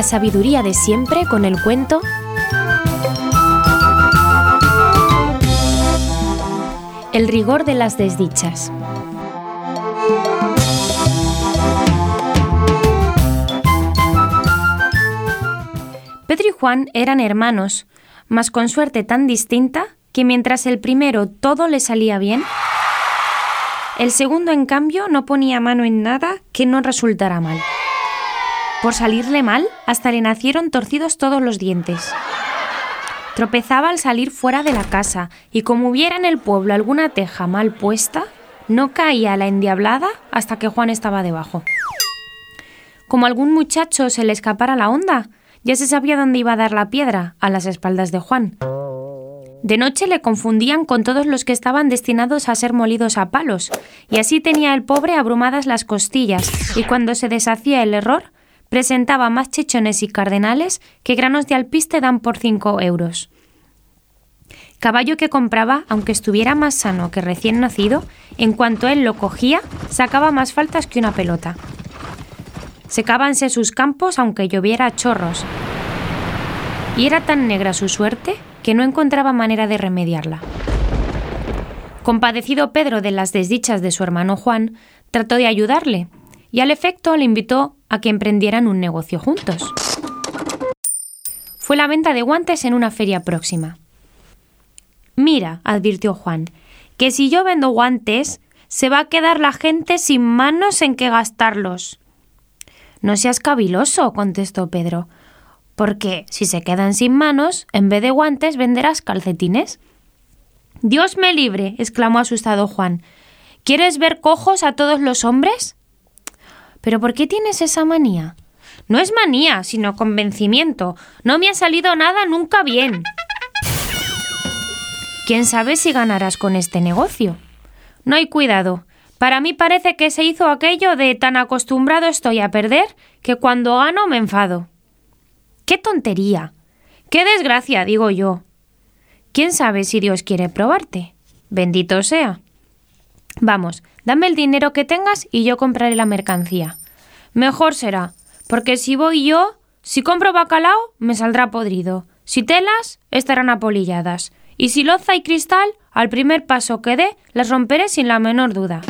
La sabiduría de siempre con el cuento El rigor de las desdichas. Pedro y Juan eran hermanos, mas con suerte tan distinta que mientras el primero todo le salía bien, el segundo, en cambio, no ponía mano en nada que no resultara mal. Por salirle mal, hasta le nacieron torcidos todos los dientes. Tropezaba al salir fuera de la casa y como hubiera en el pueblo alguna teja mal puesta, no caía la endiablada hasta que Juan estaba debajo. Como algún muchacho se le escapara la onda, ya se sabía dónde iba a dar la piedra, a las espaldas de Juan. De noche le confundían con todos los que estaban destinados a ser molidos a palos, y así tenía el pobre abrumadas las costillas, y cuando se deshacía el error, presentaba más chichones y cardenales que granos de alpiste dan por cinco euros. Caballo que compraba, aunque estuviera más sano que recién nacido, en cuanto él lo cogía, sacaba más faltas que una pelota. Secábanse sus campos aunque lloviera a chorros. Y era tan negra su suerte que no encontraba manera de remediarla. Compadecido Pedro de las desdichas de su hermano Juan, trató de ayudarle y al efecto le invitó a que emprendieran un negocio juntos. Fue la venta de guantes en una feria próxima. Mira, advirtió Juan, que si yo vendo guantes, se va a quedar la gente sin manos en que gastarlos. No seas caviloso, contestó Pedro porque si se quedan sin manos, en vez de guantes venderás calcetines. Dios me libre, exclamó asustado Juan. ¿Quieres ver cojos a todos los hombres? ¿Pero por qué tienes esa manía? No es manía, sino convencimiento. No me ha salido nada nunca bien. ¿Quién sabe si ganarás con este negocio? No hay cuidado. Para mí parece que se hizo aquello de tan acostumbrado estoy a perder que cuando gano me enfado. ¡Qué tontería! ¡Qué desgracia! digo yo. ¿Quién sabe si Dios quiere probarte? Bendito sea. Vamos, dame el dinero que tengas y yo compraré la mercancía. Mejor será, porque si voy yo, si compro bacalao, me saldrá podrido. Si telas, estarán apolilladas. Y si loza y cristal, al primer paso que dé, las romperé sin la menor duda.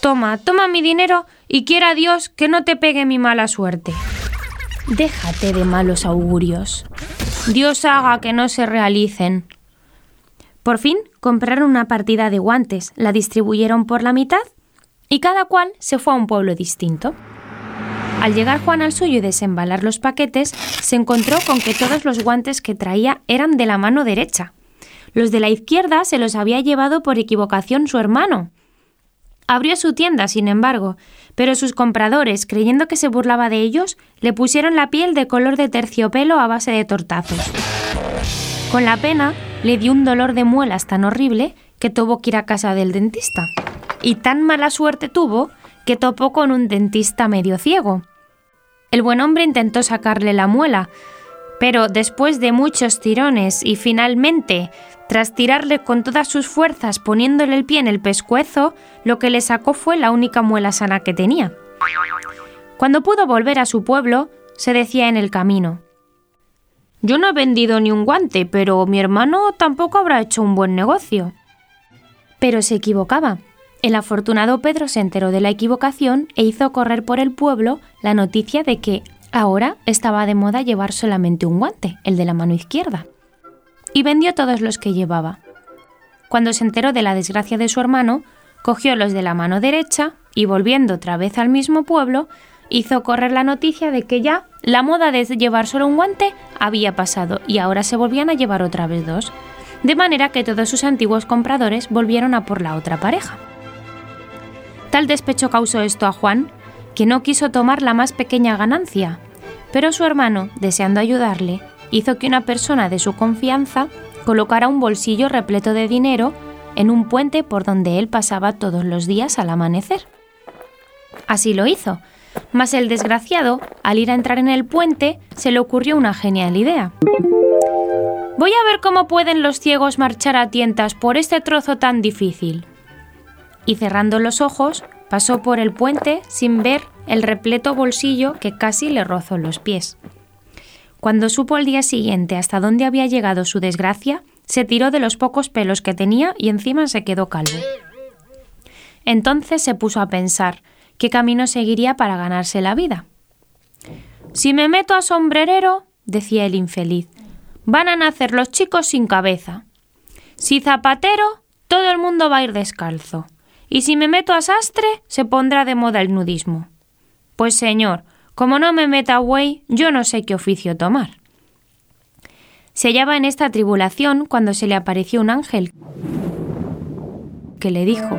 Toma, toma mi dinero y quiera Dios que no te pegue mi mala suerte. Déjate de malos augurios. Dios haga que no se realicen. Por fin compraron una partida de guantes, la distribuyeron por la mitad y cada cual se fue a un pueblo distinto. Al llegar Juan al suyo y desembalar los paquetes, se encontró con que todos los guantes que traía eran de la mano derecha. Los de la izquierda se los había llevado por equivocación su hermano. Abrió su tienda, sin embargo, pero sus compradores, creyendo que se burlaba de ellos, le pusieron la piel de color de terciopelo a base de tortazos. Con la pena, le dio un dolor de muelas tan horrible que tuvo que ir a casa del dentista. Y tan mala suerte tuvo que topó con un dentista medio ciego. El buen hombre intentó sacarle la muela, pero después de muchos tirones y finalmente tras tirarle con todas sus fuerzas poniéndole el pie en el pescuezo, lo que le sacó fue la única muela sana que tenía. Cuando pudo volver a su pueblo, se decía en el camino Yo no he vendido ni un guante, pero mi hermano tampoco habrá hecho un buen negocio. Pero se equivocaba. El afortunado Pedro se enteró de la equivocación e hizo correr por el pueblo la noticia de que ahora estaba de moda llevar solamente un guante, el de la mano izquierda y vendió todos los que llevaba. Cuando se enteró de la desgracia de su hermano, cogió los de la mano derecha y volviendo otra vez al mismo pueblo, hizo correr la noticia de que ya la moda de llevar solo un guante había pasado y ahora se volvían a llevar otra vez dos, de manera que todos sus antiguos compradores volvieron a por la otra pareja. Tal despecho causó esto a Juan, que no quiso tomar la más pequeña ganancia, pero su hermano, deseando ayudarle, hizo que una persona de su confianza colocara un bolsillo repleto de dinero en un puente por donde él pasaba todos los días al amanecer. Así lo hizo, mas el desgraciado, al ir a entrar en el puente, se le ocurrió una genial idea. Voy a ver cómo pueden los ciegos marchar a tientas por este trozo tan difícil. Y cerrando los ojos, pasó por el puente sin ver el repleto bolsillo que casi le rozó los pies. Cuando supo al día siguiente hasta dónde había llegado su desgracia, se tiró de los pocos pelos que tenía y encima se quedó calvo. Entonces se puso a pensar qué camino seguiría para ganarse la vida. Si me meto a sombrerero, decía el infeliz, van a nacer los chicos sin cabeza. Si zapatero, todo el mundo va a ir descalzo. Y si me meto a sastre, se pondrá de moda el nudismo. Pues señor, como no me meta güey, yo no sé qué oficio tomar. Se hallaba en esta tribulación cuando se le apareció un ángel que le dijo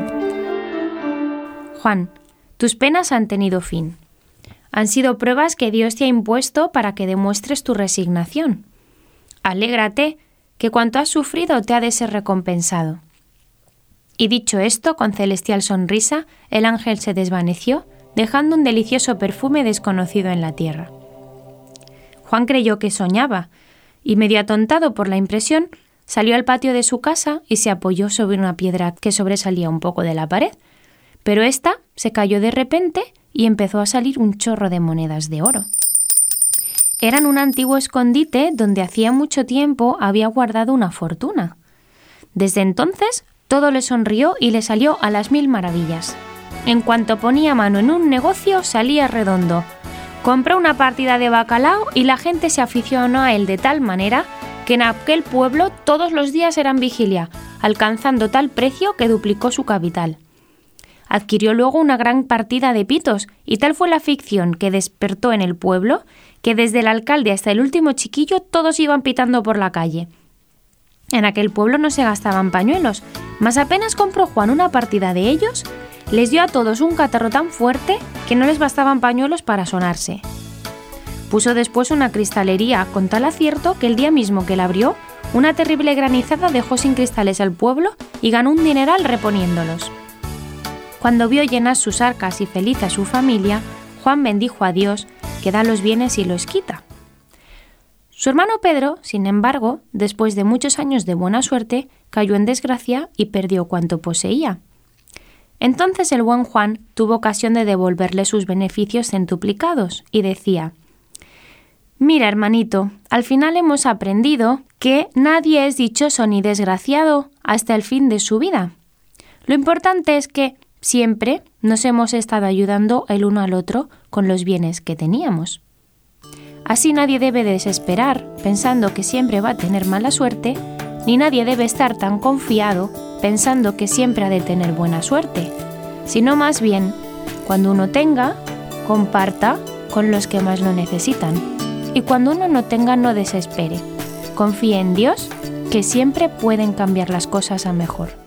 Juan, tus penas han tenido fin. Han sido pruebas que Dios te ha impuesto para que demuestres tu resignación. Alégrate, que cuanto has sufrido te ha de ser recompensado. Y dicho esto, con celestial sonrisa, el ángel se desvaneció, dejando un delicioso perfume desconocido en la tierra. Juan creyó que soñaba, y medio atontado por la impresión, salió al patio de su casa y se apoyó sobre una piedra que sobresalía un poco de la pared, pero ésta se cayó de repente y empezó a salir un chorro de monedas de oro. Eran un antiguo escondite donde hacía mucho tiempo había guardado una fortuna. Desde entonces todo le sonrió y le salió a las mil maravillas. En cuanto ponía mano en un negocio, salía redondo. Compró una partida de bacalao y la gente se aficionó a él de tal manera que en aquel pueblo todos los días eran vigilia, alcanzando tal precio que duplicó su capital. Adquirió luego una gran partida de pitos, y tal fue la ficción que despertó en el pueblo, que desde el alcalde hasta el último chiquillo todos iban pitando por la calle. En aquel pueblo no se gastaban pañuelos, mas apenas compró Juan una partida de ellos, les dio a todos un catarro tan fuerte que no les bastaban pañuelos para sonarse. Puso después una cristalería con tal acierto que el día mismo que la abrió, una terrible granizada dejó sin cristales al pueblo y ganó un dineral reponiéndolos. Cuando vio llenas sus arcas y feliz a su familia, Juan bendijo a Dios, que da los bienes y los quita. Su hermano Pedro, sin embargo, después de muchos años de buena suerte, cayó en desgracia y perdió cuanto poseía. Entonces el buen Juan tuvo ocasión de devolverle sus beneficios centuplicados y decía Mira, hermanito, al final hemos aprendido que nadie es dichoso ni desgraciado hasta el fin de su vida. Lo importante es que siempre nos hemos estado ayudando el uno al otro con los bienes que teníamos. Así nadie debe desesperar pensando que siempre va a tener mala suerte, ni nadie debe estar tan confiado pensando que siempre ha de tener buena suerte, sino más bien, cuando uno tenga, comparta con los que más lo necesitan. Y cuando uno no tenga, no desespere. Confíe en Dios, que siempre pueden cambiar las cosas a mejor.